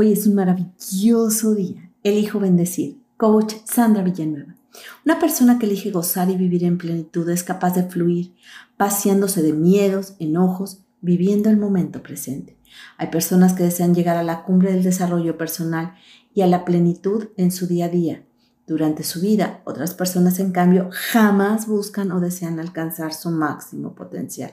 Hoy es un maravilloso día. Elijo bendecir. Coach Sandra Villanueva. Una persona que elige gozar y vivir en plenitud es capaz de fluir, paseándose de miedos, enojos, viviendo el momento presente. Hay personas que desean llegar a la cumbre del desarrollo personal y a la plenitud en su día a día, durante su vida. Otras personas, en cambio, jamás buscan o desean alcanzar su máximo potencial.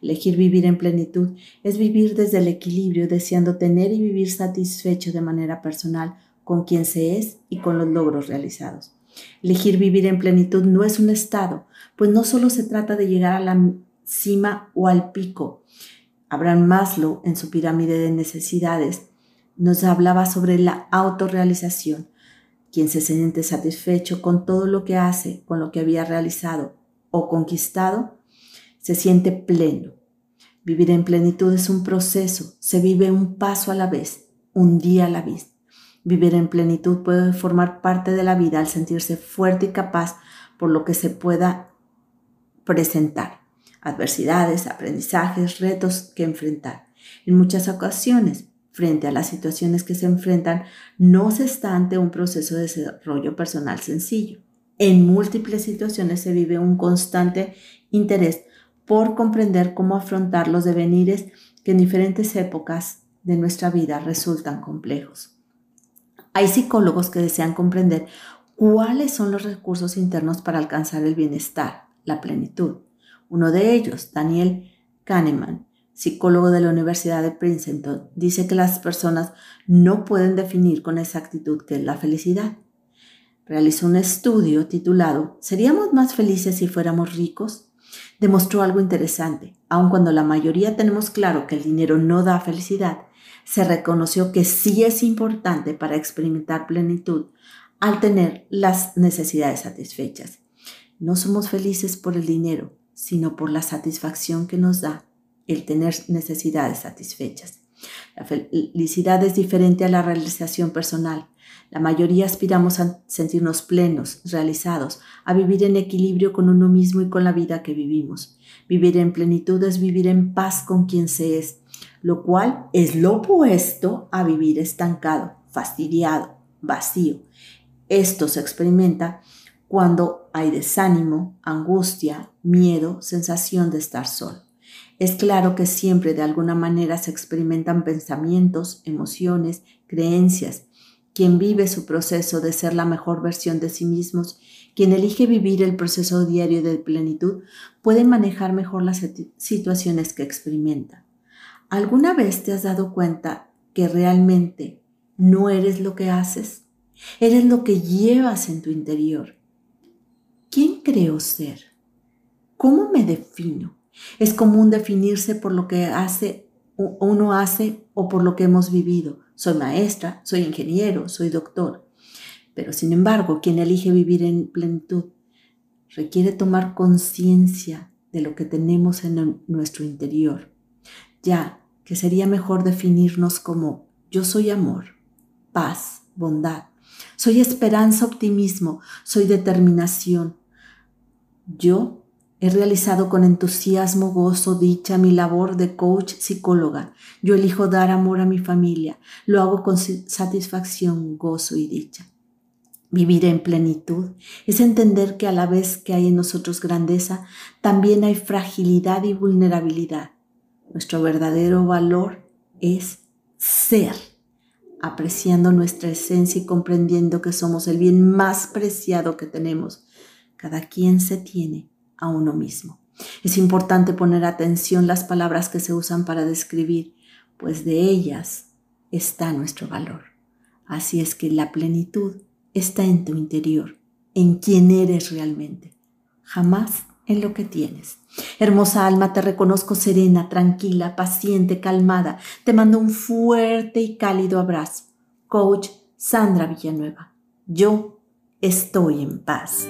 Elegir vivir en plenitud es vivir desde el equilibrio, deseando tener y vivir satisfecho de manera personal con quien se es y con los logros realizados. Elegir vivir en plenitud no es un estado, pues no solo se trata de llegar a la cima o al pico. Abraham Maslow, en su pirámide de necesidades, nos hablaba sobre la autorrealización, quien se siente satisfecho con todo lo que hace, con lo que había realizado o conquistado, se siente pleno. Vivir en plenitud es un proceso, se vive un paso a la vez, un día a la vez. Vivir en plenitud puede formar parte de la vida al sentirse fuerte y capaz por lo que se pueda presentar, adversidades, aprendizajes, retos que enfrentar. En muchas ocasiones frente a las situaciones que se enfrentan, no se está ante un proceso de desarrollo personal sencillo. En múltiples situaciones se vive un constante interés por comprender cómo afrontar los devenires que en diferentes épocas de nuestra vida resultan complejos. Hay psicólogos que desean comprender cuáles son los recursos internos para alcanzar el bienestar, la plenitud. Uno de ellos, Daniel Kahneman, psicólogo de la Universidad de Princeton, dice que las personas no pueden definir con exactitud qué es la felicidad. Realizó un estudio titulado ¿Seríamos más felices si fuéramos ricos? Demostró algo interesante. Aun cuando la mayoría tenemos claro que el dinero no da felicidad, se reconoció que sí es importante para experimentar plenitud al tener las necesidades satisfechas. No somos felices por el dinero, sino por la satisfacción que nos da el tener necesidades satisfechas. La felicidad es diferente a la realización personal. La mayoría aspiramos a sentirnos plenos, realizados, a vivir en equilibrio con uno mismo y con la vida que vivimos. Vivir en plenitud es vivir en paz con quien se es, lo cual es lo opuesto a vivir estancado, fastidiado, vacío. Esto se experimenta cuando hay desánimo, angustia, miedo, sensación de estar solo. Es claro que siempre de alguna manera se experimentan pensamientos, emociones, creencias. Quien vive su proceso de ser la mejor versión de sí mismos, quien elige vivir el proceso diario de plenitud, puede manejar mejor las situaciones que experimenta. ¿Alguna vez te has dado cuenta que realmente no eres lo que haces? Eres lo que llevas en tu interior. ¿Quién creo ser? ¿Cómo me defino? Es común definirse por lo que hace uno hace o por lo que hemos vivido. Soy maestra, soy ingeniero, soy doctor. Pero sin embargo, quien elige vivir en plenitud requiere tomar conciencia de lo que tenemos en nuestro interior, ya que sería mejor definirnos como yo soy amor, paz, bondad, soy esperanza, optimismo, soy determinación. Yo He realizado con entusiasmo, gozo, dicha mi labor de coach psicóloga. Yo elijo dar amor a mi familia. Lo hago con satisfacción, gozo y dicha. Vivir en plenitud es entender que a la vez que hay en nosotros grandeza, también hay fragilidad y vulnerabilidad. Nuestro verdadero valor es ser, apreciando nuestra esencia y comprendiendo que somos el bien más preciado que tenemos. Cada quien se tiene a uno mismo. Es importante poner atención las palabras que se usan para describir, pues de ellas está nuestro valor. Así es que la plenitud está en tu interior, en quien eres realmente, jamás en lo que tienes. Hermosa alma, te reconozco serena, tranquila, paciente, calmada. Te mando un fuerte y cálido abrazo. Coach Sandra Villanueva. Yo estoy en paz.